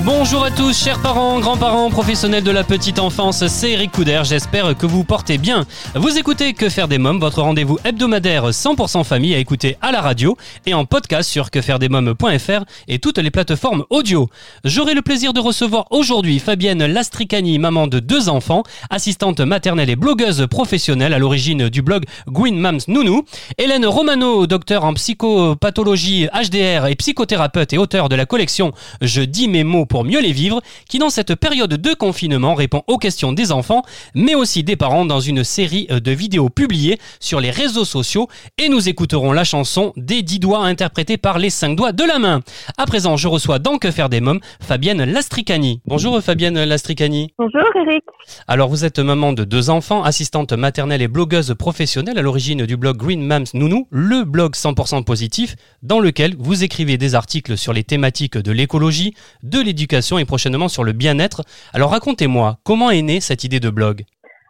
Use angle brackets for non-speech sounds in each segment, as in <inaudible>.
Bonjour à tous, chers parents, grands-parents, professionnels de la petite enfance, c'est Eric Couder, j'espère que vous portez bien. Vous écoutez Que faire des mômes, votre rendez-vous hebdomadaire 100% famille à écouter à la radio et en podcast sur quefairedesmômes.fr et toutes les plateformes audio. J'aurai le plaisir de recevoir aujourd'hui Fabienne Lastricani, maman de deux enfants, assistante maternelle et blogueuse professionnelle à l'origine du blog Gwyn Mams Nounou, Hélène Romano, docteur en psychopathologie HDR et psychothérapeute et auteur de la collection Je dis mes mots pour mieux les vivre, qui dans cette période de confinement répond aux questions des enfants, mais aussi des parents dans une série de vidéos publiées sur les réseaux sociaux et nous écouterons la chanson des 10 doigts interprétée par les 5 doigts de la main. À présent, je reçois dans Que faire des mômes Fabienne Lastricani. Bonjour Fabienne Lastricani. Bonjour Eric. Alors vous êtes maman de deux enfants, assistante maternelle et blogueuse professionnelle à l'origine du blog Green Mams Nounou, le blog 100% positif dans lequel vous écrivez des articles sur les thématiques de l'écologie, de l'éducation et prochainement sur le bien-être. Alors racontez-moi, comment est née cette idée de blog?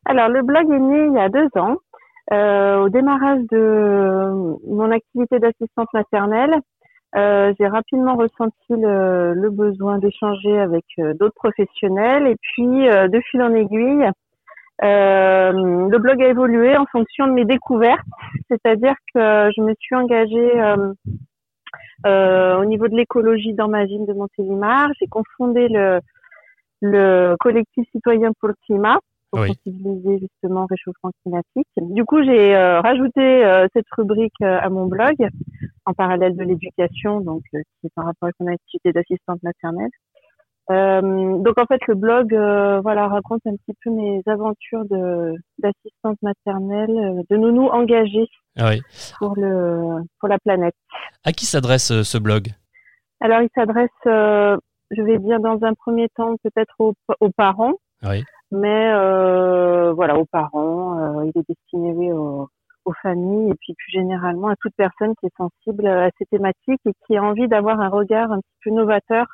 Alors le blog est né il y a deux ans, euh, au démarrage de mon activité d'assistante maternelle. euh, j'ai rapidement ressenti le, le besoin d'échanger avec euh, d'autres professionnels et puis euh, de fil en aiguille, euh, le blog a évolué en fonction de mes découvertes, c'est-à-dire que je me suis engagée euh, au niveau de l'écologie dans ma ville de Montélimar. J'ai confondé le, le collectif citoyen pour le climat pour Oui. sensibiliser justement au réchauffement climatique. Du coup, j'ai euh, rajouté euh, cette rubrique euh, à mon blog en parallèle de l'éducation, donc euh, qui est en rapport avec mon activité d'assistante maternelle. Euh, donc en fait, le blog, euh, voilà, raconte un petit peu mes aventures de d'assistante maternelle, euh, de nounou engagée Ah oui. pour le pour la planète. À qui s'adresse ce blog? Alors, il s'adresse, euh, je vais dire dans un premier temps peut-être aux, aux parents, Oui. mais euh, voilà, aux parents. euh, il est destiné oui, aux, aux familles et puis plus généralement à toute personne qui est sensible à ces thématiques et qui a envie d'avoir un regard un petit peu novateur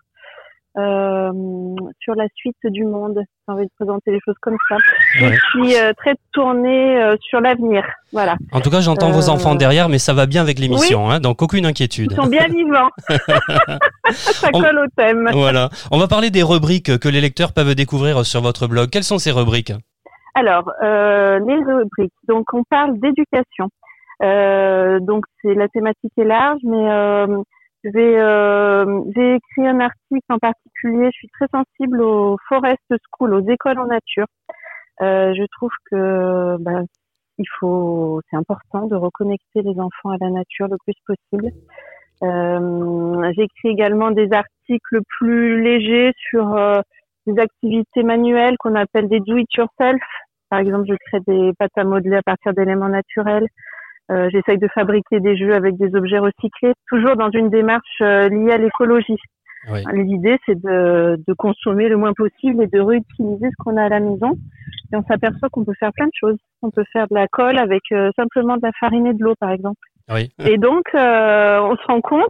sur la suite du monde. J'ai envie de présenter les choses comme ça. Ouais. Et puis euh, très tourné euh, sur l'avenir. Voilà. En tout cas, j'entends vos Euh, enfants derrière, mais ça va bien avec l'émission, hein, donc aucune inquiétude. Ils sont bien vivants. <laughs> ça On- colle au thème. Voilà. On va parler des rubriques que les lecteurs peuvent découvrir sur votre blog. Quelles sont ces rubriques? Alors, euh, les rubriques. Donc, on parle d'éducation. Euh, donc, c'est la thématique est large, mais euh, euh, j'ai écrit un article en particulier. Je suis très sensible aux forest schools, aux écoles en nature. Euh, je trouve que ben, c'est important de reconnecter les enfants à la nature le plus possible. Euh, j'ai écrit également des articles plus légers sur euh, des activités manuelles qu'on appelle des do it yourself. Par exemple, je crée des pâtes à modeler à partir d'éléments naturels. Euh, J'essaye de fabriquer des jeux avec des objets recyclés, toujours dans une démarche euh, liée à l'écologie. Oui. L'idée, c'est de, de consommer le moins possible et de réutiliser ce qu'on a à la maison. Et on s'aperçoit qu'on peut faire plein de choses. On peut faire de la colle avec euh, simplement de la farine et de l'eau, par exemple. Oui. Et donc, euh, on se rend compte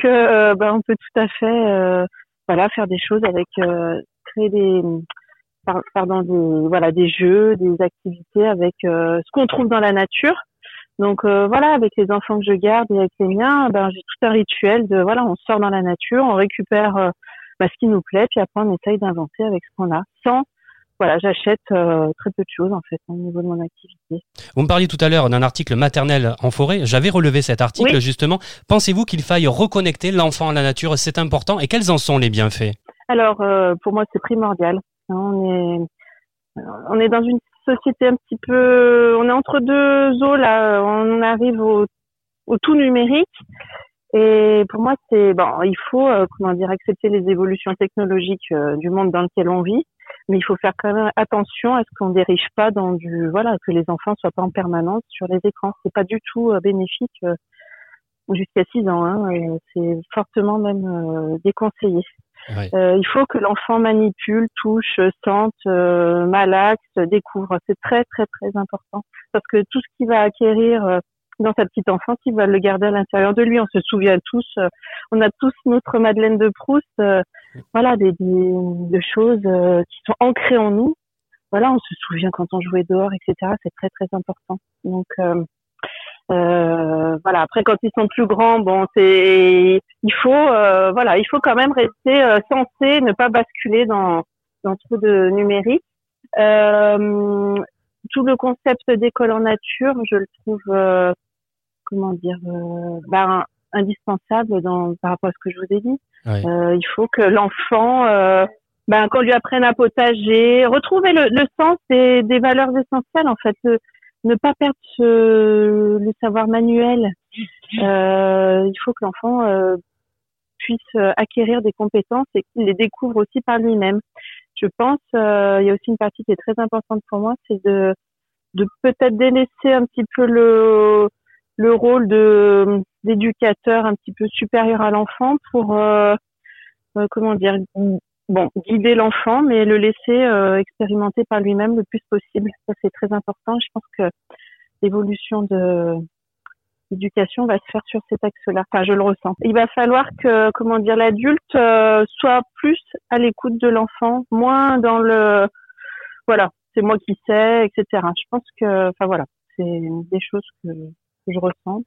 que euh, ben, on peut tout à fait, euh, voilà, faire des choses avec euh, créer des, par- pardon, des, voilà, des jeux, des activités avec euh, ce qu'on trouve dans la nature. Donc euh, voilà, avec les enfants que je garde et avec les miens, ben j'ai tout un rituel de voilà, on sort dans la nature, on récupère euh, ben, ce qui nous plaît, puis après on essaye d'inventer avec ce qu'on a, sans voilà, j'achète euh, très peu de choses en fait au niveau de mon activité. Vous me parliez tout à l'heure d'un article maternel en forêt. J'avais relevé cet article Oui. justement. Pensez-vous qu'il faille reconnecter l'enfant à la nature? C'est important. Et quels en sont les bienfaits? Alors, pour moi, c'est primordial. Hein, On est, on est dans une société un petit peu, on est entre deux eaux là. On arrive au, tout numérique. Et pour moi, c'est bon, il faut euh, comment dire accepter les évolutions technologiques euh, du monde dans lequel on vit, mais il faut faire quand même attention à ce qu'on dérive pas dans du voilà que les enfants soient pas en permanence sur les écrans. C'est pas du tout euh, bénéfique jusqu'à 6 ans. Hein, c'est fortement même déconseillé. Euh, il faut que l'enfant manipule, touche, sente, euh, malaxe, découvre. C'est très très très important parce que tout ce qu'il va acquérir euh, dans sa petite enfance, il va le garder à l'intérieur de lui. On se souvient tous, euh, on a tous notre Madeleine de Proust, euh, voilà, des, des, de choses euh, qui sont ancrées en nous. Voilà, on se souvient quand on jouait dehors, etc. C'est très très important. Donc euh, euh, voilà. Après, quand ils sont plus grands, bon, c'est il faut euh, voilà, il faut quand même rester euh, sensé, ne pas basculer dans dans trop de numérique. Euh, tout le concept d'école en nature, je le trouve euh, comment dire, euh, ben, indispensable dans par rapport à ce que je vous ai dit. Euh, il faut que l'enfant, euh, ben, qu'on lui apprenne à potager, retrouver le, le sens des, des valeurs essentielles en fait, le- ne pas perdre ce, le savoir manuel. Euh, il faut que l'enfant euh, puisse euh, acquérir des compétences et qu'il les découvre aussi par lui-même. Je pense, euh, il y a aussi une partie qui est très importante pour moi, c'est de, de peut-être délaisser un petit peu le, le rôle de d'éducateur un petit peu supérieur à l'enfant pour euh, euh, comment dire bon guider l'enfant mais le laisser euh, expérimenter par lui-même le plus possible. Ça c'est très important. Je pense que l'évolution de l'éducation va se faire sur cet axe-là. Enfin je le ressens. Il va falloir que comment dire l'adulte euh, soit plus à l'écoute de l'enfant moins dans le voilà c'est moi qui sais etc je pense que enfin voilà c'est des choses que, que je ressens.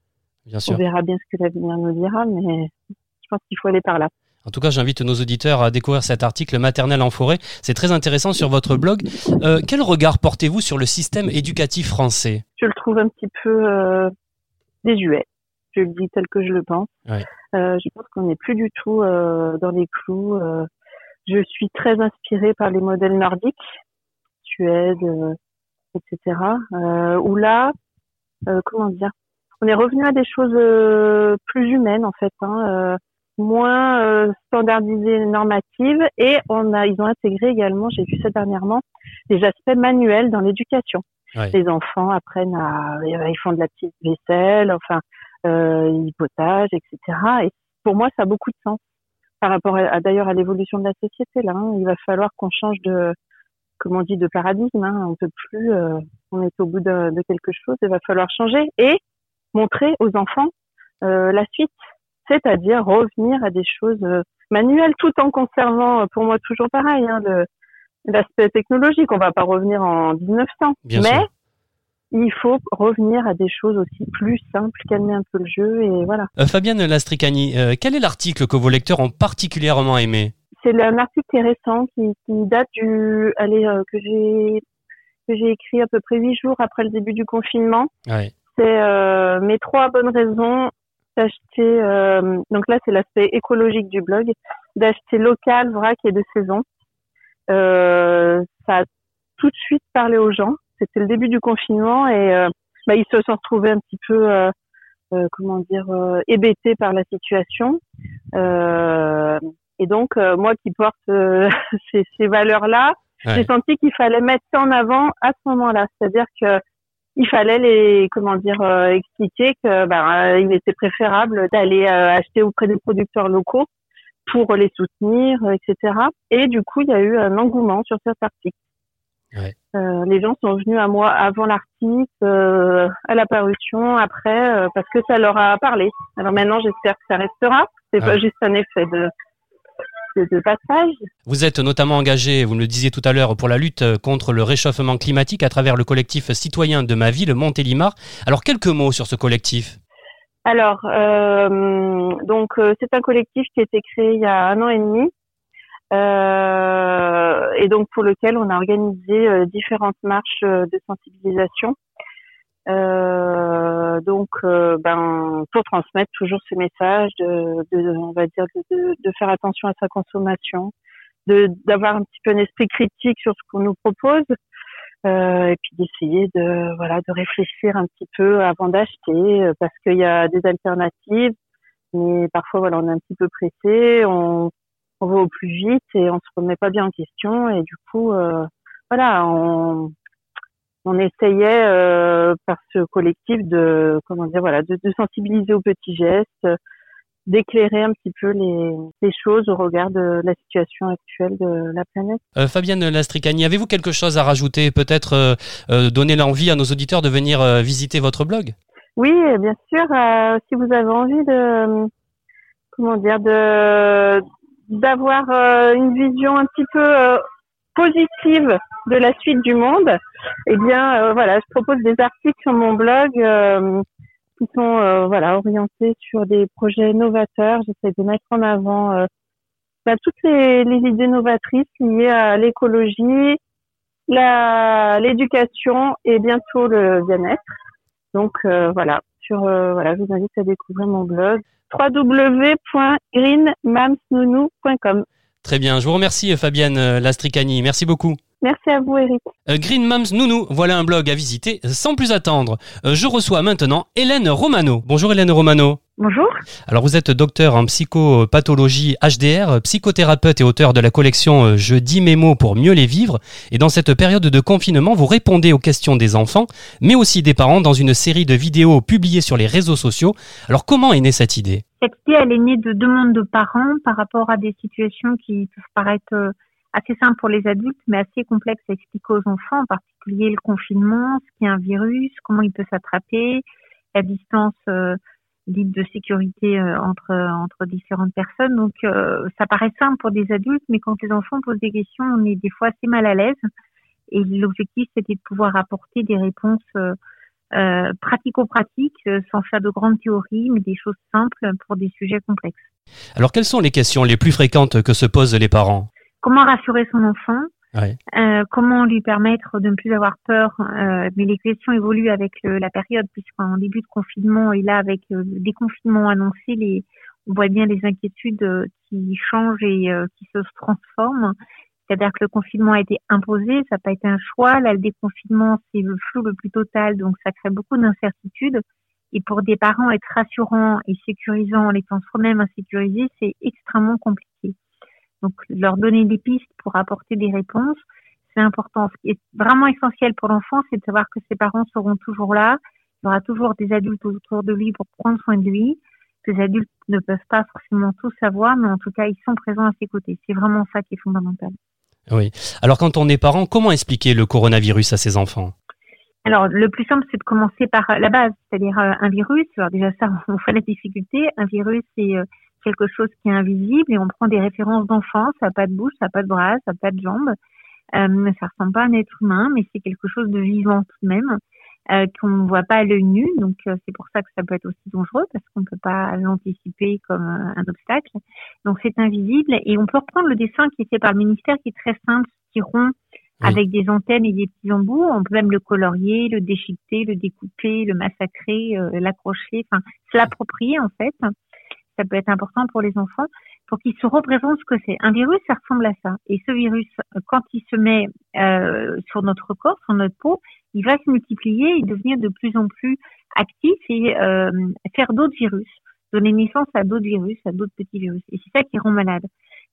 Bien on sûr. verra bien ce que l'avenir nous dira, mais je pense qu'il faut aller par là. En tout cas, j'invite nos auditeurs à découvrir cet article Maternelle en forêt. C'est très intéressant sur votre blog. Euh, quel regard portez-vous sur le système éducatif français? Je le trouve un petit peu euh, désuet. Je le dis tel que je le pense. Euh, je pense qu'on n'est plus du tout euh, dans les clous. Je suis très inspirée par les modèles nordiques, Suède, etc. Où là, comment dire, on est revenu à des choses plus humaines en fait, hein, moins euh, standardisées, normatives, et on a, ils ont intégré également, j'ai vu ça dernièrement, des aspects manuels dans l'éducation. Les enfants apprennent à, ils font de la petite vaisselle, enfin, euh, ils potagent, etc. Et pour moi, ça a beaucoup de sens par rapport à, à- d'ailleurs à l'évolution de la société. Là, hein. il va falloir qu'on change de, comme on dit, de paradigme. Hein. On peut plus, euh, on est au bout de, de quelque chose. Il va falloir changer et montrer aux enfants euh, la suite, c'est-à-dire revenir à des choses euh, manuelles, tout en conservant, euh, pour moi, toujours pareil, hein, le- l'aspect technologique. On va pas revenir en 1900, Bien mais sûr. il faut revenir à des choses aussi plus simples, calmer un peu le jeu et voilà. Euh, Fabienne Lastricani, euh, quel est l'article que vos lecteurs ont particulièrement aimé? C'est un article qui est récent, qui, qui date du, allez, euh, que j'ai que j'ai écrit à peu près huit jours après le début du confinement. ouais. C'est mes trois bonnes raisons d'acheter. euh, donc là, c'est l'aspect écologique du blog, d'acheter local, vrac et de saison. Euh, ça a tout de suite parlé aux gens. C'était le début du confinement et euh, bah, ils se sont retrouvés un petit peu, comment dire, hébétés par la situation. Et donc, moi qui porte <laughs> ces, ces valeurs-là, Ouais. j'ai senti qu'il fallait mettre ça en avant à ce moment-là. C'est-à-dire que il fallait les, comment dire, euh, expliquer que ben, euh, il était préférable d'aller euh, acheter auprès des producteurs locaux pour les soutenir, euh, etc. Et du coup, il y a eu un engouement sur cet article. Ouais. Euh, les gens sont venus à moi avant l'article, euh, à la parution, après, euh, parce que ça leur a parlé. Alors maintenant, j'espère que ça restera. C'est Ah. pas juste un effet de, de, de passage. Vous êtes notamment engagé, vous me le disiez tout à l'heure, pour la lutte contre le réchauffement climatique à travers le collectif citoyen de ma ville, Montélimar. Alors, quelques mots sur ce collectif. Alors, euh, donc euh, c'est un collectif qui a été créé il y a un an et demi, euh, et donc pour lequel on a organisé euh, différentes marches euh, de sensibilisation. Euh, donc, euh, ben, pour transmettre toujours ces messages, de, de on va dire, de, de, de faire attention à sa consommation, de d'avoir un petit peu un esprit critique sur ce qu'on nous propose, euh, et puis d'essayer de voilà de réfléchir un petit peu avant d'acheter euh, parce qu'il y a des alternatives mais parfois voilà on est un petit peu pressé on on va au plus vite et on se remet pas bien en question et du coup euh, voilà on on essayait euh, par ce collectif de comment dire voilà de, de sensibiliser aux petits gestes d'éclairer un petit peu les, les, choses au regard de la situation actuelle de la planète. Euh, Fabienne Lastricani, avez-vous quelque chose à rajouter Peut-être euh, euh, donner l'envie à nos auditeurs de venir visiter votre blog? Oui, bien sûr. si vous avez envie de, comment dire, de d'avoir une vision un petit peu positive de la suite du monde, eh bien, voilà, je propose des articles sur mon blog qui sont euh, voilà orientés sur des projets novateurs. J'essaie de mettre en avant euh, bah, toutes les, les, idées novatrices liées à l'écologie, l'éducation et bientôt le bien-être. Donc euh, voilà, sur voilà, je vous invite à découvrir mon blog www.greenmamsnounou.com. Très bien, je vous remercie Fabienne Lastricani, merci beaucoup. Merci à vous, Eric. Euh, Green Moms Nounou, voilà un blog à visiter sans plus attendre. Euh, je reçois maintenant Hélène Romano. Bonjour Hélène Romano. Bonjour. Alors vous êtes docteur en psychopathologie HDR, psychothérapeute et auteur de la collection euh, Je dis mes mots pour mieux les vivre. Et dans cette période de confinement, vous répondez aux questions des enfants, mais aussi des parents dans une série de vidéos publiées sur les réseaux sociaux. Alors comment est née cette idée? Cette idée, elle est née de demandes de parents par rapport à des situations qui peuvent paraître assez simple pour les adultes, mais assez complexe à expliquer aux enfants, en particulier le confinement, ce qu'est un virus, comment il peut s'attraper, la distance euh, de sécurité euh, entre entre différentes personnes. Donc euh, ça paraît simple pour des adultes, mais quand les enfants posent des questions, on est des fois assez mal à l'aise. Et l'objectif, c'était de pouvoir apporter des réponses euh, pratico-pratiques, sans faire de grandes théories, mais des choses simples pour des sujets complexes. Alors, quelles sont les questions les plus fréquentes que se posent les parents? Comment rassurer son enfant, euh, comment lui permettre de ne plus avoir peur. Euh, mais les questions évoluent avec la période, puisqu'en début de confinement et là avec euh, le déconfinement annoncé, les, on voit bien les inquiétudes qui changent et qui se transforment. C'est-à-dire que le confinement a été imposé, ça n'a pas été un choix. Là, le déconfinement, c'est le flou le plus total, donc ça crée beaucoup d'incertitudes. Et pour des parents, être rassurant et sécurisant en étant soi-même insécurisé, c'est extrêmement compliqué. Donc, leur donner des pistes pour apporter des réponses, c'est important. Ce qui est vraiment essentiel pour l'enfant, c'est de savoir que ses parents seront toujours là. Il y aura toujours des adultes autour de lui pour prendre soin de lui. Les adultes ne peuvent pas forcément tout savoir, mais en tout cas, ils sont présents à ses côtés. C'est vraiment ça qui est fondamental. Oui. Alors, quand on est parent, comment expliquer le coronavirus à ses enfants? Alors, le plus simple, c'est de commencer par la base, c'est-à-dire euh, un virus. Alors déjà, ça, <laughs> on fait la difficulté. Un virus, c'est euh, quelque chose qui est invisible et on prend des références d'enfants, ça n'a pas de bouche, ça n'a pas de bras, ça n'a pas de jambes. Euh, ça ressemble pas à un être humain, mais c'est quelque chose de vivant tout de même, euh, qu'on ne voit pas à l'œil nu. Donc euh, c'est pour ça que ça peut être aussi dangereux, parce qu'on ne peut pas l'anticiper comme euh, un obstacle. Donc c'est invisible. Et on peut reprendre le dessin qui est fait par le ministère, qui est très simple, qui rond, avec des antennes et des petits embouts. On peut même le colorier, le déchiqueter, le découper, le massacrer, l'accrocher, enfin se l'approprier en fait ça peut être important pour les enfants, pour qu'ils se représentent ce que c'est. Un virus, ça ressemble à ça. Et ce virus, quand il se met euh, sur notre corps, sur notre peau, il va se multiplier et devenir de plus en plus actif et euh, faire d'autres virus, donner naissance à d'autres virus, à d'autres petits virus. Et c'est ça qui rend malade.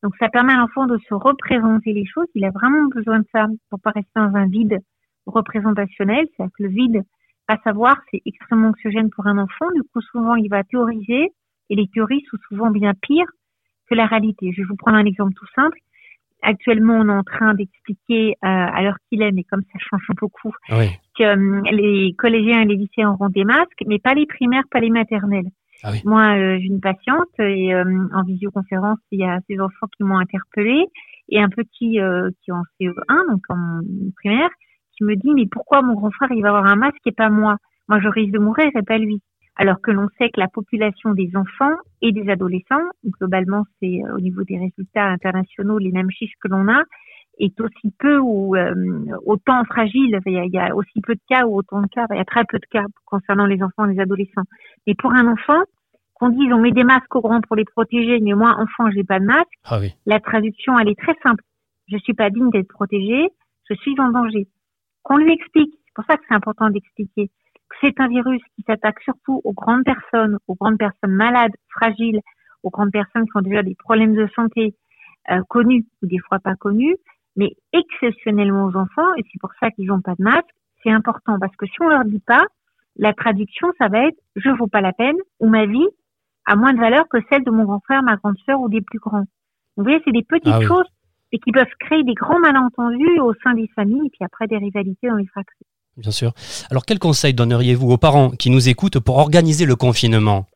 Donc ça permet à l'enfant de se représenter les choses. Il a vraiment besoin de ça pour pas rester dans un vide représentationnel. C'est-à-dire que le vide, pas savoir, c'est extrêmement anxiogène pour un enfant. Du coup, souvent, il va théoriser, et les théories sont souvent bien pires que la réalité. Je vais vous prendre un exemple tout simple. Actuellement, on est en train d'expliquer, euh, à l'heure qu'il est, mais comme ça change beaucoup, que euh, les collégiens et les lycéens auront des masques, mais pas les primaires, pas les maternelles. Ah Moi, euh, j'ai une patiente et en visioconférence, il y a ces enfants qui m'ont interpellée et un petit qui est en CE1, donc en primaire, qui me dit mais pourquoi mon grand frère il va avoir un masque et pas moi? Moi, je risque de mourir et pas lui alors que l'on sait que la population des enfants et des adolescents, globalement c'est euh, au niveau des résultats internationaux les mêmes chiffres que l'on a, est aussi peu ou euh, autant fragile. Il y, a, aussi peu de cas ou autant de cas. Il y a très peu de cas concernant les enfants et les adolescents. Mais pour un enfant, qu'on dise on met des masques aux grands pour les protéger, mais moi enfant j'ai pas de masque. Ah la traduction elle est très simple. Je suis pas digne d'être protégée. Je suis en danger. Qu'on lui explique. C'est pour ça que c'est important d'expliquer c'est un virus qui s'attaque surtout aux grandes personnes, aux grandes personnes malades, fragiles, aux grandes personnes qui ont déjà des problèmes de santé euh, connus ou des fois pas connus, mais exceptionnellement aux enfants, et c'est pour ça qu'ils n'ont pas de masque, c'est important parce que si on leur dit pas, la traduction, ça va être je vaux pas la peine ou ma vie a moins de valeur que celle de mon grand frère, ma grande sœur ou des plus grands. Vous voyez, c'est des petites Ah oui. choses et qui peuvent créer des grands malentendus au sein des familles et puis après des rivalités dans les fratries. Bien sûr. Alors, quel conseil donneriez-vous aux parents qui nous écoutent pour organiser le confinement?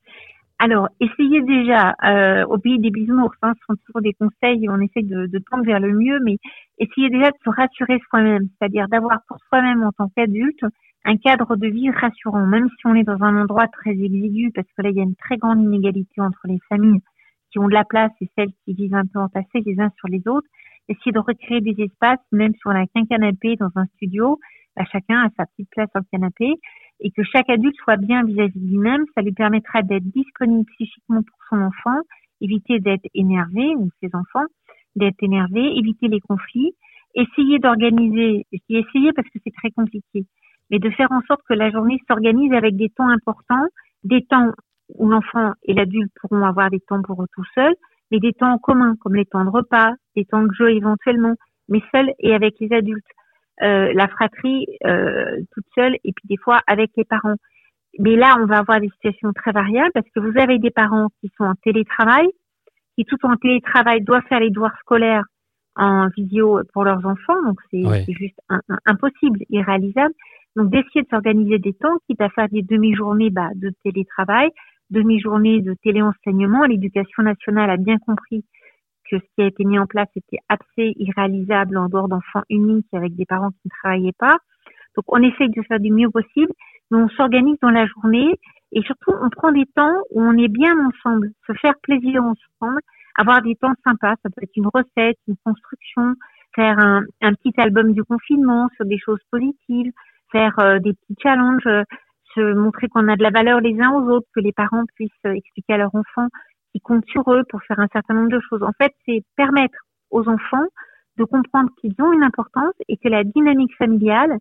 Alors, essayez déjà, euh, au pays des bisounours, hein, ce sont toujours des conseils, on essaie de, de tendre vers le mieux, mais essayez déjà de se rassurer soi-même, c'est-à-dire d'avoir pour soi-même en tant qu'adulte un cadre de vie rassurant, même si on est dans un endroit très exigu, parce que là, il y a une très grande inégalité entre les familles qui ont de la place et celles qui vivent un peu entassées les uns sur les autres. Essayez de recréer des espaces, même si on n'a qu'un canapé dans un studio, bah, chacun a sa petite place sur le canapé, et que chaque adulte soit bien vis-à-vis de lui-même, ça lui permettra d'être disponible psychiquement pour son enfant, éviter d'être énervé, ou ses enfants, d'être énervé, éviter les conflits, essayer d'organiser, je dis essayer parce que c'est très compliqué, mais de faire en sorte que la journée s'organise avec des temps importants, des temps où l'enfant et l'adulte pourront avoir des temps pour eux tout seuls, mais des temps en commun, comme les temps de repas, des temps de jeu éventuellement, mais seuls et avec les adultes. Euh, la fratrie euh, toute seule et puis des fois avec les parents. Mais là, on va avoir des situations très variables parce que vous avez des parents qui sont en télétravail, qui tout en télétravail doivent faire les devoirs scolaires en vidéo pour leurs enfants, donc c'est juste un- un- impossible, irréalisable. Donc d'essayer de s'organiser des temps, quitte à faire des demi-journées bah, de télétravail, demi-journées de téléenseignement. L'éducation nationale a bien compris que ce qui a été mis en place était assez irréalisable en dehors d'enfants uniques avec des parents qui ne travaillaient pas. Donc on essaye de faire du mieux possible, mais on s'organise dans la journée et surtout on prend des temps où on est bien ensemble, se faire plaisir ensemble, avoir des temps sympas. Ça peut être une recette, une construction, faire un, petit album du confinement sur des choses positives, faire euh, des petits challenges, euh, se montrer qu'on a de la valeur les uns aux autres, que les parents puissent euh, expliquer à leurs enfants qui comptent sur eux pour faire un certain nombre de choses. En fait, c'est permettre aux enfants de comprendre qu'ils ont une importance et que la dynamique familiale,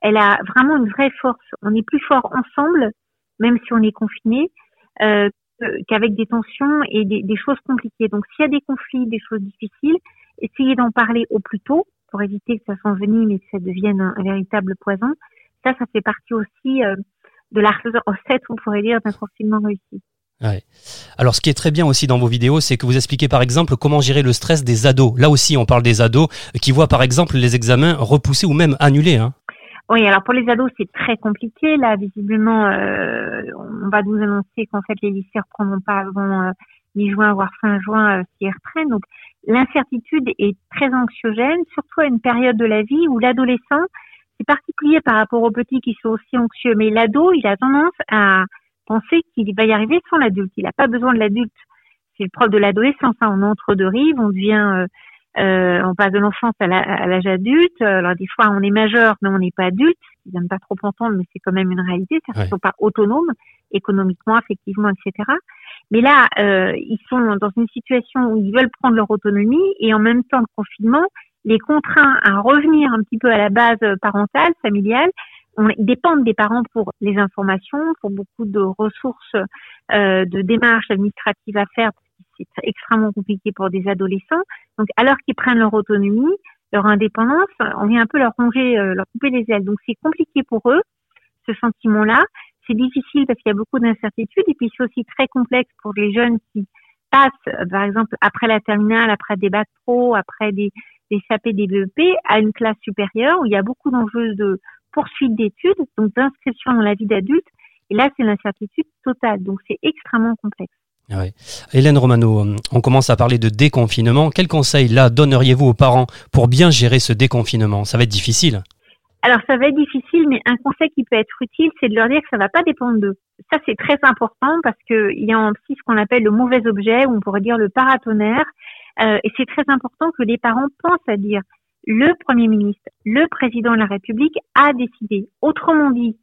elle a vraiment une vraie force. On est plus fort ensemble, même si on est confiné, euh, qu'avec des tensions et des, choses compliquées. Donc, s'il y a des conflits, des choses difficiles, essayez d'en parler au plus tôt pour éviter que ça s'envenime et que ça devienne un, un véritable poison. Ça, ça fait partie aussi euh, de la recette, on pourrait dire, d'un confinement réussi. Alors, ce qui est très bien aussi dans vos vidéos, c'est que vous expliquez par exemple comment gérer le stress des ados. Là aussi, on parle des ados qui voient par exemple les examens repoussés ou même annulés. Hein. Oui, alors pour les ados, c'est très compliqué. Là, visiblement, euh, on va nous annoncer qu'en fait, les lycées reprendront pas avant euh, mi-juin, voire fin juin, euh, s'ils reprennent. Donc, l'incertitude est très anxiogène, surtout à une période de la vie où l'adolescent, c'est particulier par rapport aux petits qui sont aussi anxieux, mais l'ado, il a tendance à penser qu'il va y arriver sans l'adulte. Il n'a pas besoin de l'adulte. C'est le propre de l'adolescence. Hein. On entre deux rives, on devient... euh, euh, on passe de l'enfance à l'âge adulte. Alors des fois, on est majeur, mais on n'est pas adulte. Ils n'aiment pas trop entendre, mais c'est quand même une réalité. Ouais. qu'ils sont pas autonomes économiquement, affectivement, etc. Mais là, euh, ils sont dans une situation où ils veulent prendre leur autonomie et en même temps, le confinement les contraint à revenir un petit peu à la base parentale, familiale. On, ils dépendent des parents pour les informations, pour beaucoup de ressources, euh, de démarches administratives à faire. C'est extrêmement compliqué pour des adolescents. Donc, alors qu'ils prennent leur autonomie, leur indépendance, on vient un peu leur ronger, euh, leur couper les ailes. Donc, c'est compliqué pour eux, ce sentiment-là. C'est difficile parce qu'il y a beaucoup d'incertitudes et puis c'est aussi très complexe pour les jeunes qui passent, euh, par exemple, après la terminale, après des bacs pro, après des, des CAP, des BEP, à une classe supérieure où il y a beaucoup d'enjeux de poursuite d'études, donc d'inscription dans la vie d'adulte. Et là, c'est l'incertitude totale. Donc, c'est extrêmement complexe. Ah ouais. Hélène Romano, on commence à parler de déconfinement. Quel conseil là donneriez-vous aux parents pour bien gérer ce déconfinement? Ça va être difficile. Alors, ça va être difficile, mais un conseil qui peut être utile, c'est de leur dire que ça va pas dépendre d'eux. Ça, c'est très important parce que il y a en psy ce qu'on appelle le mauvais objet, ou on pourrait dire le paratonnerre. Euh, et c'est très important que les parents pensent à dire le Premier ministre, le Président de la République a décidé. Autrement dit,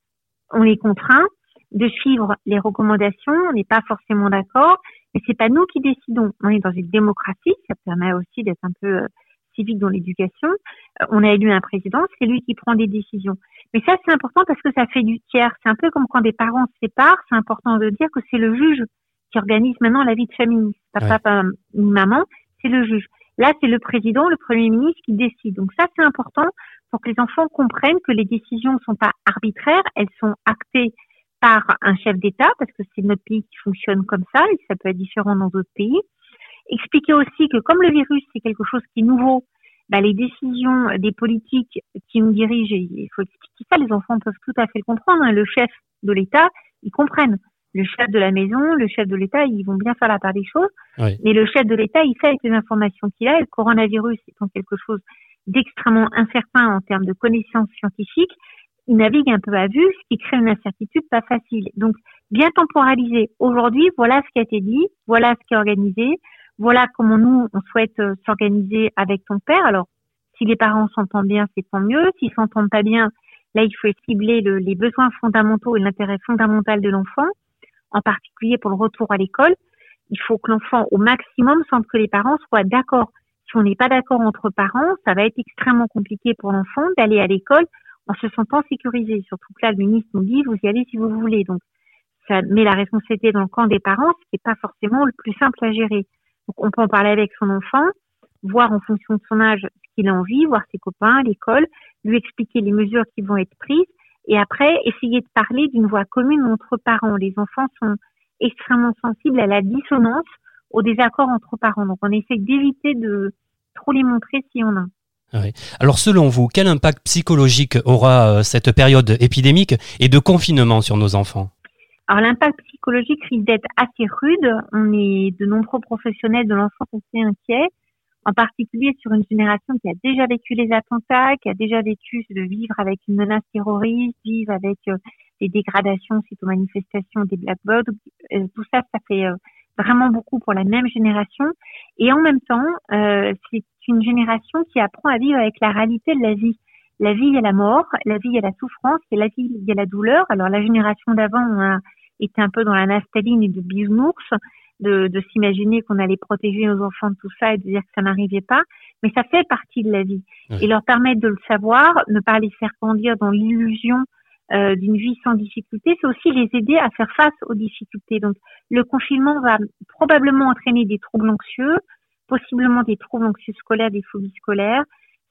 on les contraint de suivre les recommandations, on n'est pas forcément d'accord, mais c'est pas nous qui décidons. On est dans une démocratie, ça permet aussi d'être un peu euh, civique dans l'éducation. Euh, on a élu un président, c'est lui qui prend des décisions. Mais ça, c'est important parce que ça fait du tiers. C'est un peu comme quand des parents se séparent, c'est important de dire que c'est le juge qui organise maintenant la vie de famille. Ouais. papa ni maman, c'est le juge. Là, c'est le président, le premier ministre qui décide. Donc ça, c'est important pour que les enfants comprennent que les décisions ne sont pas arbitraires, elles sont actées par un chef d'État, parce que c'est notre pays qui fonctionne comme ça, et ça peut être différent dans d'autres pays. Expliquer aussi que comme le virus, c'est quelque chose qui est nouveau, bah, les décisions des politiques qui nous dirigent, il faut expliquer ça, les enfants peuvent tout à fait le comprendre. Hein. Le chef de l'État, ils comprennent. Le chef de la maison, le chef de l'État, ils vont bien faire la part des choses. Mais le chef de l'État, il fait avec les informations qu'il a. Et le coronavirus étant quelque chose d'extrêmement incertain en termes de connaissances scientifiques, il navigue un peu à vue, ce qui crée une incertitude pas facile. Donc, bien temporaliser. Aujourd'hui, voilà ce qui a été dit, voilà ce qui est organisé, voilà comment nous, on souhaite euh, s'organiser avec ton père. Alors, si les parents s'entendent bien, c'est tant mieux. S'ils s'entendent pas bien, là, il faut cibler les besoins fondamentaux et l'intérêt fondamental de l'enfant, en particulier pour le retour à l'école. Il faut que l'enfant, au maximum, sente que les parents soient d'accord. Si on n'est pas d'accord entre parents, ça va être extrêmement compliqué pour l'enfant d'aller à l'école en se sentant sécurisé. Surtout que là, le ministre nous dit, vous y allez si vous voulez. Donc, ça met la responsabilité dans le camp des parents, ce qui n'est pas forcément le plus simple à gérer. Donc, on peut en parler avec son enfant, voir en fonction de son âge ce qu'il a envie, voir ses copains, l'école, lui expliquer les mesures qui vont être prises, et après, essayer de parler d'une voix commune entre parents. Les enfants sont extrêmement sensibles à la dissonance, au désaccord entre parents. Donc, on essaie d'éviter de trop les montrer si on a. Alors selon vous, quel impact psychologique aura euh, cette période épidémique et de confinement sur nos enfants? Alors l'impact psychologique risque d'être assez rude. On est de nombreux professionnels de l'enfance assez inquiets, en particulier sur une génération qui a déjà vécu les attentats, qui a déjà vécu de vivre avec une menace terroriste, vivre avec euh, des dégradations suite aux manifestations des Black Blocs. Euh, tout ça, ça fait vraiment beaucoup pour la même génération. Et en même temps, euh, c'est une génération qui apprend à vivre avec la réalité de la vie. La vie, il y a la mort, la vie, il y a la souffrance, et la vie, il y a la douleur. Alors la génération d'avant a été un peu dans la nastaline et de bisounours, de, de s'imaginer qu'on allait protéger nos enfants de tout ça et de dire que ça n'arrivait pas. Mais ça fait partie de la vie. Et leur permettre de le savoir, ne pas les faire grandir dans l'illusion euh, d'une vie sans difficulté, c'est aussi les aider à faire face aux difficultés. Donc, le confinement va probablement entraîner des troubles anxieux, possiblement des troubles anxieux scolaires, des phobies scolaires.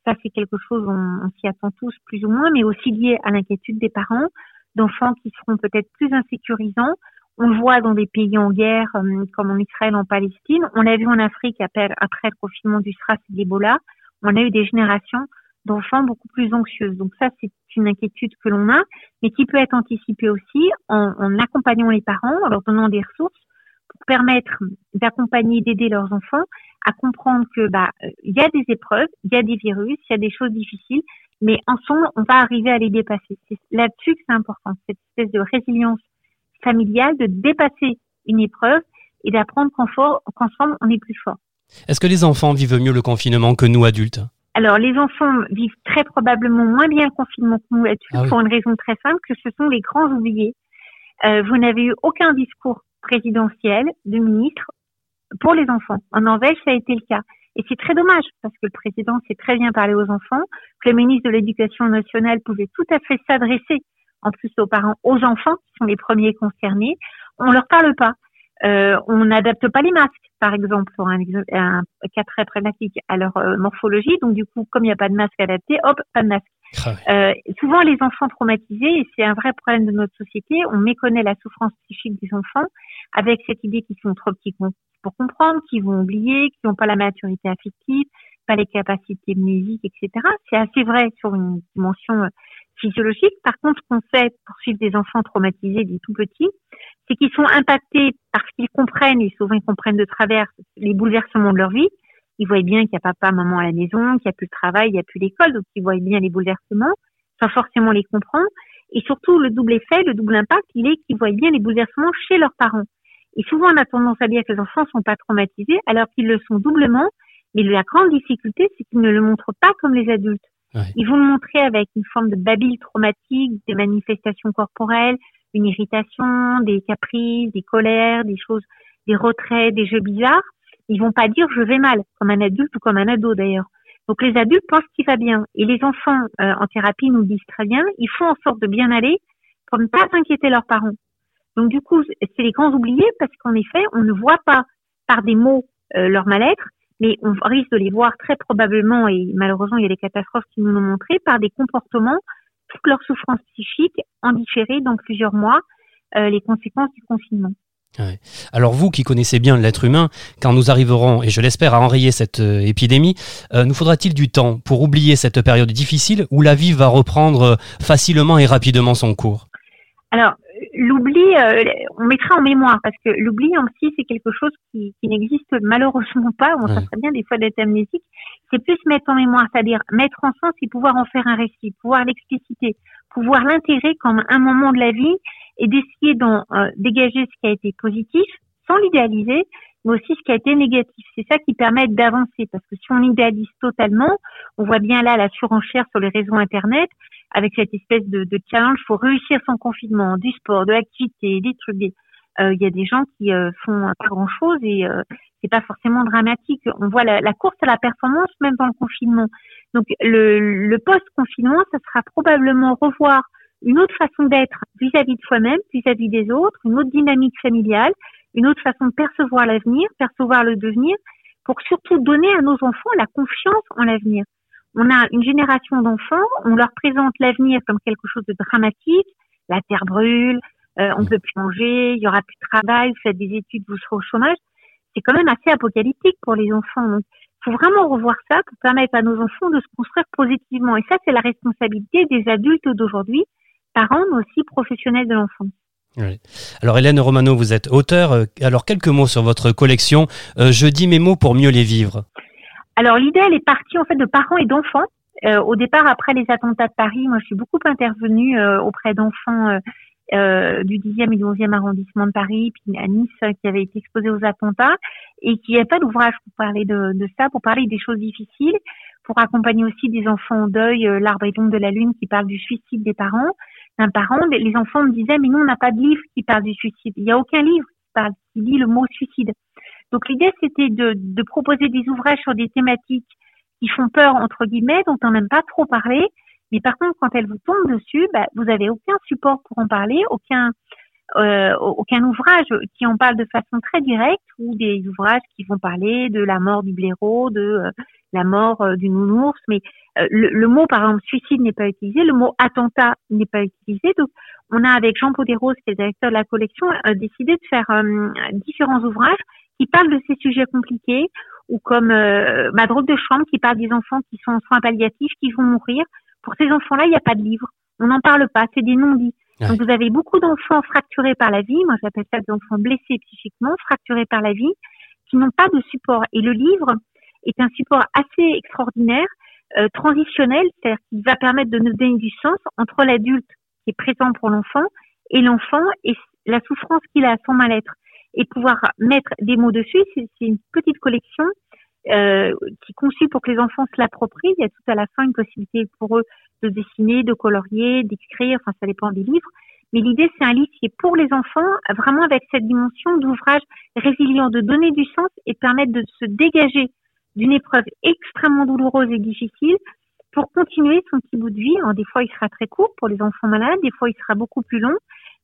Ça, c'est quelque chose, on, s'y attend tous plus ou moins, mais aussi lié à l'inquiétude des parents, d'enfants qui seront peut-être plus insécurisants. On le voit dans des pays en guerre, euh, comme en Israël, en Palestine. On l'a vu en Afrique après, le confinement du SRAS et de l'Ebola. On a eu des générations d'enfants beaucoup plus anxieuses. Donc ça, c'est une inquiétude que l'on a, mais qui peut être anticipée aussi en, en, accompagnant les parents, en leur donnant des ressources pour permettre d'accompagner, d'aider leurs enfants à comprendre que bah il y a des épreuves, il y a des virus, il y a des choses difficiles, mais ensemble, on va arriver à les dépasser. C'est là-dessus que c'est important, cette espèce de résilience familiale, de dépasser une épreuve et d'apprendre qu'ensemble, on est plus fort. Est-ce que les enfants vivent mieux le confinement que nous adultes? Alors, les enfants vivent très probablement moins bien le confinement que nous là-dessus, ah pour une raison très simple, que ce sont les grands oubliés. Euh, vous n'avez eu aucun discours présidentiel de ministre pour les enfants. En Norvège, ça a été le cas. Et c'est très dommage, parce que le président sait très bien parler aux enfants, que le ministre de l'Éducation nationale pouvait tout à fait s'adresser, en plus aux parents, aux enfants, qui sont les premiers concernés. On leur parle pas. Euh, on n'adapte pas les masques, par exemple, pour un, un cas très problématique à leur euh, morphologie. Donc, du coup, comme il n'y a pas de masque adapté, hop, pas de masque. Ah euh, souvent, les enfants traumatisés, et c'est un vrai problème de notre société, on méconnaît la souffrance psychique des enfants avec cette idée qu'ils sont trop petits pour comprendre, qu'ils vont oublier, qu'ils n'ont pas la maturité affective, pas les capacités musique, etc. C'est assez vrai sur une dimension physiologique. Par contre, ce qu'on sait pour suivre des enfants traumatisés, des tout petits, c'est qu'ils sont impactés parce qu'ils comprennent, et souvent ils comprennent de travers les bouleversements de leur vie. Ils voient bien qu'il n'y a papa, maman à la maison, qu'il n'y a plus de travail, il n'y a plus l'école, donc ils voient bien les bouleversements, sans forcément les comprendre. Et surtout, le double effet, le double impact, il est qu'ils voient bien les bouleversements chez leurs parents. Et souvent, on a tendance à dire que les enfants sont pas traumatisés, alors qu'ils le sont doublement. Mais la grande difficulté, c'est qu'ils ne le montrent pas comme les adultes. Ils vont le montrer avec une forme de babyle traumatique, des manifestations corporelles, une irritation, des caprices, des colères, des choses, des retraits, des jeux bizarres. Ils vont pas dire je vais mal, comme un adulte ou comme un ado d'ailleurs. Donc les adultes pensent qu'il va bien. Et les enfants euh, en thérapie nous disent très bien, ils font en sorte de bien aller pour ne pas inquiéter leurs parents. Donc du coup, c'est les grands oubliés parce qu'en effet, on ne voit pas par des mots euh, leur mal-être, mais on risque de les voir très probablement, et malheureusement il y a des catastrophes qui nous l'ont montré, par des comportements, toute leur souffrance psychique en différé dans plusieurs mois, les conséquences du confinement. Alors vous qui connaissez bien l'être humain, quand nous arriverons, et je l'espère, à enrayer cette épidémie, nous faudra-t-il du temps pour oublier cette période difficile où la vie va reprendre facilement et rapidement son cours? Alors, l'oubli, euh, on mettra en mémoire parce que l'oubli en psy, c'est quelque chose qui, qui n'existe malheureusement pas. On ça serait bien des fois d'être amnésique. C'est plus mettre en mémoire, c'est-à-dire mettre en sens et pouvoir en faire un récit, pouvoir l'expliciter, pouvoir l'intégrer comme un moment de la vie et d'essayer d'en euh, dégager ce qui a été positif sans l'idéaliser, mais aussi ce qui a été négatif. C'est ça qui permet d'avancer parce que si on idéalise totalement, on voit bien là la surenchère sur les réseaux Internet avec cette espèce de, de challenge, faut réussir son confinement, du sport, de l'activité, des trucs. Euh, il y a des gens qui euh, font pas grand chose et euh, c'est pas forcément dramatique. On voit la, la, course à la performance même dans le confinement. Donc le, le post-confinement, ça sera probablement revoir une autre façon d'être vis-à-vis de soi-même, vis-à-vis des autres, une autre dynamique familiale, une autre façon de percevoir l'avenir, percevoir le devenir, pour surtout donner à nos enfants la confiance en l'avenir on a une génération d'enfants, on leur présente l'avenir comme quelque chose de dramatique, la terre brûle, euh, on ne peut plus manger, il y aura plus de travail, vous faites des études, vous serez au chômage. C'est quand même assez apocalyptique pour les enfants. Donc, il faut vraiment revoir ça pour permettre à nos enfants de se construire positivement. Et ça, c'est la responsabilité des adultes d'aujourd'hui, parents, mais aussi professionnels de l'enfance. Alors Hélène Romano, vous êtes auteur. Euh, alors quelques mots sur votre collection. Euh, je dis mes mots pour mieux les vivre. Alors l'idée, elle est partie en fait de parents et d'enfants. Euh, au départ, après les attentats de Paris, moi, je suis beaucoup intervenue auprès d'enfants du 10e et du 11e arrondissement de Paris, puis à Nice, qui avaient été exposés aux attentats, et qui n'avaient pas d'ouvrage pour parler de, ça, pour parler des choses difficiles, pour accompagner aussi des enfants en deuil, l'arbre et l'ombre de la lune, qui parle du suicide des parents. D'un parent, les enfants me disaient, mais nous, on n'a pas de livre qui parle du suicide. Il n'y a aucun livre qui parle, qui dit le mot suicide. Donc l'idée, c'était de, proposer des ouvrages sur des thématiques qui font peur, entre guillemets, dont on n'aime pas trop parler. Mais par contre, quand elles vous tombent dessus, bah, vous avez aucun support pour en parler, aucun euh, aucun ouvrage qui en parle de façon très directe ou des ouvrages qui vont parler de la mort du blaireau, de euh, la mort euh, du nounours. Mais euh, le, le, mot, par exemple, suicide n'est pas utilisé, le mot attentat n'est pas utilisé. Donc, on a avec Jean Poderos, qui est directeur de la collection, décidé de faire différents ouvrages qui parlent de ces sujets compliqués, ou comme euh, Ma de chambre qui parle des enfants qui sont en soins palliatifs, qui vont mourir. Pour ces enfants-là, il n'y a pas de livre. On n'en parle pas, c'est des non-dits. Donc vous avez beaucoup d'enfants fracturés par la vie, moi j'appelle ça des enfants blessés psychiquement, fracturés par la vie, qui n'ont pas de support. Et le livre est un support assez extraordinaire, euh, transitionnel, c'est-à-dire qu'il va permettre de nous donner du sens entre l'adulte qui est présent pour l'enfant et l'enfant et la souffrance qu'il a à son mal-être et pouvoir mettre des mots dessus. C'est une petite collection euh, qui est conçue pour que les enfants se l'approprient. Il y a tout à la fin une possibilité pour eux de dessiner, de colorier, d'écrire, enfin ça dépend des livres. Mais l'idée, c'est un livre qui est pour les enfants, vraiment avec cette dimension d'ouvrage résilient, de donner du sens et permettre de se dégager d'une épreuve extrêmement douloureuse et difficile pour continuer son petit bout de vie. Des fois, il sera très court pour les enfants malades, des fois, il sera beaucoup plus long,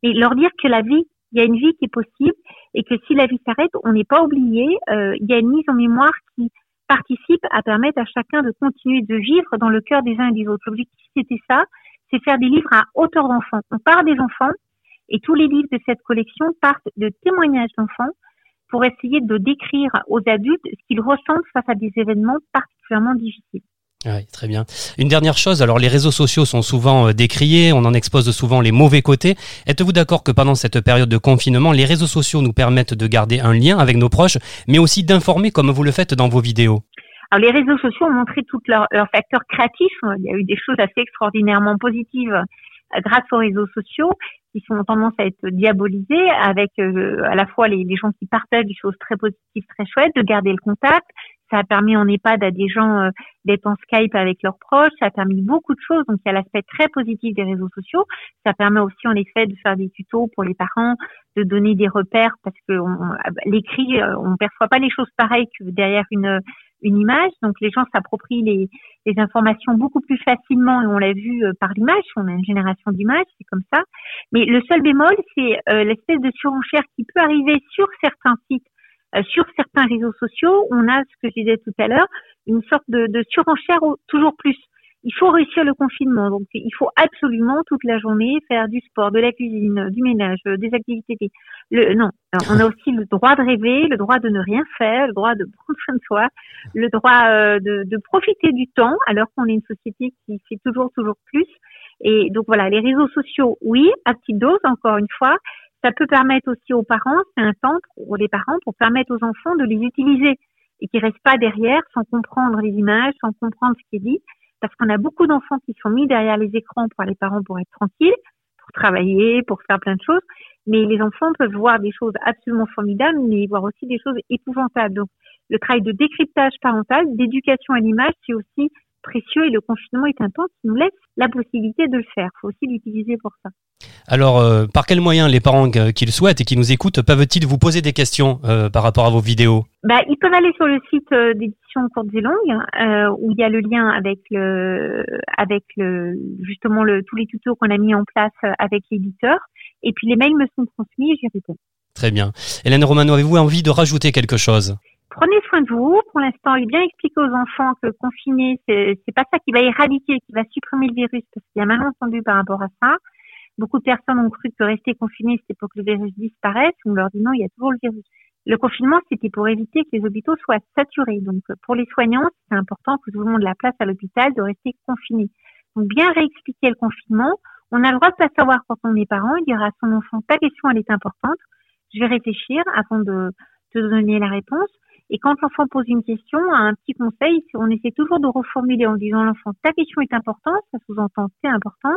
mais leur dire que la vie il y a une vie qui est possible et que si la vie s'arrête, on n'est pas oublié. Euh, il y a une mise en mémoire qui participe à permettre à chacun de continuer de vivre dans le cœur des uns et des autres. L'objectif, c'était ça, c'est faire des livres à hauteur d'enfants. On part des enfants et tous les livres de cette collection partent de témoignages d'enfants pour essayer de décrire aux adultes ce qu'ils ressentent face à des événements particulièrement difficiles. Oui, très bien. Une dernière chose, alors les réseaux sociaux sont souvent euh, décriés, on en expose souvent les mauvais côtés. Êtes-vous d'accord que pendant cette période de confinement, les réseaux sociaux nous permettent de garder un lien avec nos proches, mais aussi d'informer comme vous le faites dans vos vidéos? Alors les réseaux sociaux ont montré tous leurs leur facteurs créatifs. Il y a eu des choses assez extraordinairement positives euh, grâce aux réseaux sociaux qui sont tendance à être diabolisés avec euh, à la fois les, gens qui partagent des choses très positives, très chouettes, de garder le contact, ça a permis en EHPAD à des gens euh, d'être en Skype avec leurs proches. Ça a permis beaucoup de choses. Donc, il y a l'aspect très positif des réseaux sociaux. Ça permet aussi, en effet, de faire des tutos pour les parents, de donner des repères parce que l'écrit, euh, on perçoit pas les choses pareilles que derrière une, une image. Donc, les gens s'approprient les, les informations beaucoup plus facilement et on l'a vu euh, par l'image. On a une génération d'images, c'est comme ça. Mais le seul bémol, c'est l'espèce de surenchère qui peut arriver sur certains sites euh, sur certains réseaux sociaux, on a, ce que je disais tout à l'heure, une sorte de, de surenchère toujours plus. il faut réussir le confinement. Donc, il faut absolument toute la journée faire du sport, de la cuisine, du ménage, euh, des activités. Le, non, on a <laughs> aussi le droit de rêver, le droit de ne rien faire, le droit de <laughs> prendre soin de soi, le droit euh, de, de, profiter du temps, alors qu'on est une société qui fait toujours, toujours plus. Et donc voilà, les réseaux sociaux, oui, à petite dose, encore une fois. Ça peut permettre aussi aux parents, c'est un temps pour les parents, pour permettre aux enfants de les utiliser et qui restent pas derrière sans comprendre les images, sans comprendre ce qui est dit parce qu'on a beaucoup d'enfants qui sont mis derrière les écrans pour les parents pour être tranquilles, pour travailler, pour faire plein de choses. Mais les enfants peuvent voir des choses absolument formidables, mais voir aussi des choses épouvantables. Donc, le travail de décryptage parental, d'éducation à l'image, c'est aussi précieux et le confinement est un temps qui nous laisse la possibilité de le faire. Il faut aussi l'utiliser pour ça. Alors, euh, par quels moyens les parents qui le souhaitent et qui nous écoutent peuvent-ils vous poser des questions euh, par rapport à vos vidéos? Bah, Ils peuvent aller sur le site euh, d'édition courtes et longues où il y a le lien avec le, avec le, justement le, tous les tutos qu'on a mis en place avec l'éditeur. Et puis les mails me sont transmis et j'y réponds. Très bien. Hélène Romano, avez-vous envie de rajouter quelque chose? Prenez soin de vous. Pour l'instant, il bien expliqué aux enfants que confiner, c'est, pas ça qui va éradiquer, qui va supprimer le virus, parce qu'il y a mal entendu par rapport à ça. Beaucoup de personnes ont cru que rester confiné, c'était pour que le virus disparaisse. On leur dit non, il y a toujours le virus. Le confinement, c'était pour éviter que les hôpitaux soient saturés. Donc, pour les soignants, c'est important que tout le monde la place à l'hôpital de rester confiné. Donc, bien réexpliquer le confinement. On a le droit de pas savoir quand on est parent. Il dira à son enfant, ta question, elle est importante. Je vais réfléchir avant de te donner la réponse. Et quand l'enfant pose une question, un petit conseil, on essaie toujours de reformuler en disant l'enfant, ta question est importante, ça sous-entend c'est important,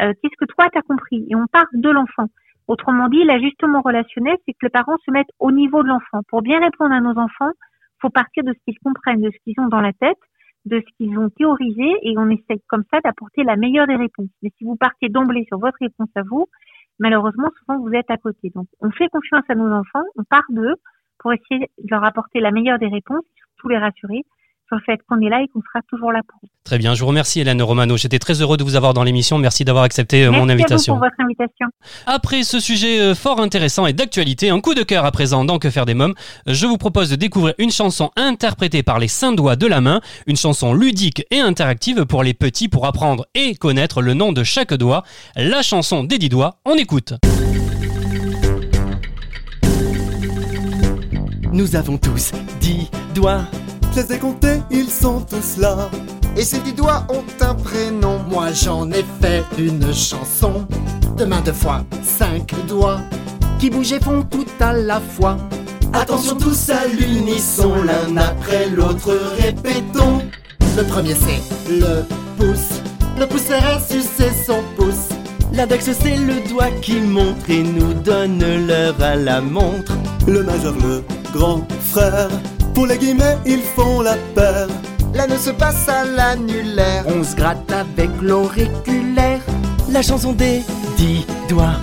euh, qu'est-ce que toi t'as compris? Et on part de l'enfant. Autrement dit, l'ajustement relationnel, c'est que le parent se mette au niveau de l'enfant. Pour bien répondre à nos enfants, faut partir de ce qu'ils comprennent, de ce qu'ils ont dans la tête, de ce qu'ils ont théorisé, et on essaye comme ça d'apporter la meilleure des réponses. Mais si vous partez d'emblée sur votre réponse à vous, malheureusement, souvent vous êtes à côté. Donc, on fait confiance à nos enfants, on part d'eux, pour essayer de leur apporter la meilleure des réponses, surtout les rassurer sur le fait qu'on est là et qu'on sera toujours là pour eux. Très bien, je vous remercie Hélène Romano. J'étais très heureux de vous avoir dans l'émission. Merci d'avoir accepté euh, mon invitation. Merci pour votre invitation. Après ce sujet euh, fort intéressant et d'actualité, un coup de cœur à présent dans Que faire des mômes, je vous propose de découvrir une chanson interprétée par les cinq doigts de la main, une chanson ludique et interactive pour les petits pour apprendre et connaître le nom de chaque doigt. La chanson des dix doigts, on écoute. Nous avons tous dix doigts. Je les ai comptés, ils sont tous là. Et ces dix doigts ont un prénom. Moi j'en ai fait une chanson. De main de fois, cinq doigts. Qui bougent et font tout à la fois. Attention tous à l'unisson, l'un après l'autre, répétons. Le premier c'est le pouce. Le pouce sert sucer son pouce. L'index c'est le doigt qui montre et nous donne l'heure à la montre. Le majeur, le grand frère. Pour les guillemets, ils font la paire. L'anneau se passe à l'annulaire. On se gratte avec l'auriculaire. La chanson des dix doigts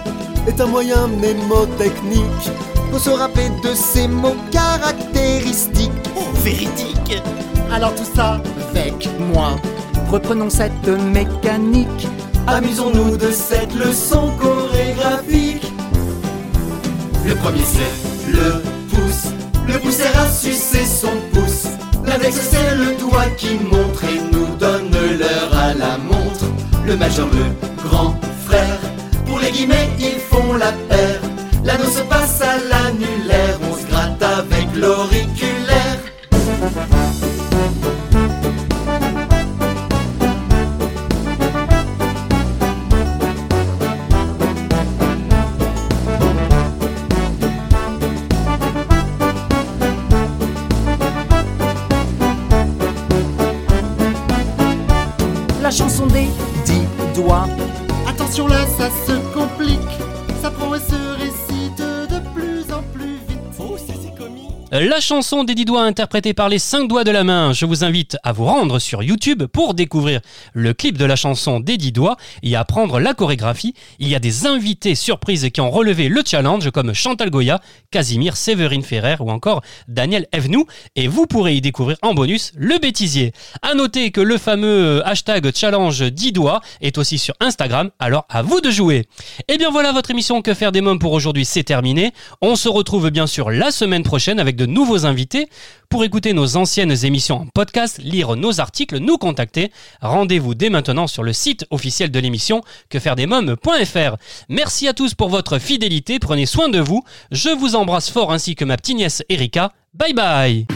est un moyen mémotechnique pour se rappeler de ces mots caractéristiques. Oh, véridique Alors tout ça avec moi. Reprenons cette mécanique. Amusons-nous de cette leçon chorégraphique. Le premier c'est le pouce. Le pouce à sucer son pouce. L'index c'est le doigt qui montre et nous donne l'heure à la montre. Le majeur, le grand frère. Pour les guillemets, ils font la paire. L'anneau se passe à l'annulaire. On se gratte avec l'auriculaire. Dix doigts. Attention là, ça se complique. Ça prend et se La chanson des dix doigts interprétée par les cinq doigts de la main. Je vous invite à vous rendre sur YouTube pour découvrir le clip de la chanson des dix doigts et apprendre la chorégraphie. Il y a des invités surprises qui ont relevé le challenge comme Chantal Goya, Casimir Séverine Ferrer ou encore Daniel Evenou et vous pourrez y découvrir en bonus le bêtisier. À noter que le fameux hashtag challenge 10 doigts est aussi sur Instagram, alors à vous de jouer. Et bien voilà votre émission Que faire des mômes pour aujourd'hui, c'est terminé. On se retrouve bien sûr la semaine prochaine avec de nouveaux invités. Pour écouter nos anciennes émissions en podcast, lire nos articles, nous contacter, rendez-vous dès maintenant sur le site officiel de l'émission quefairedesmoms.fr. Merci à tous pour votre fidélité, prenez soin de vous. Je vous embrasse fort ainsi que ma petite nièce Erika. Bye bye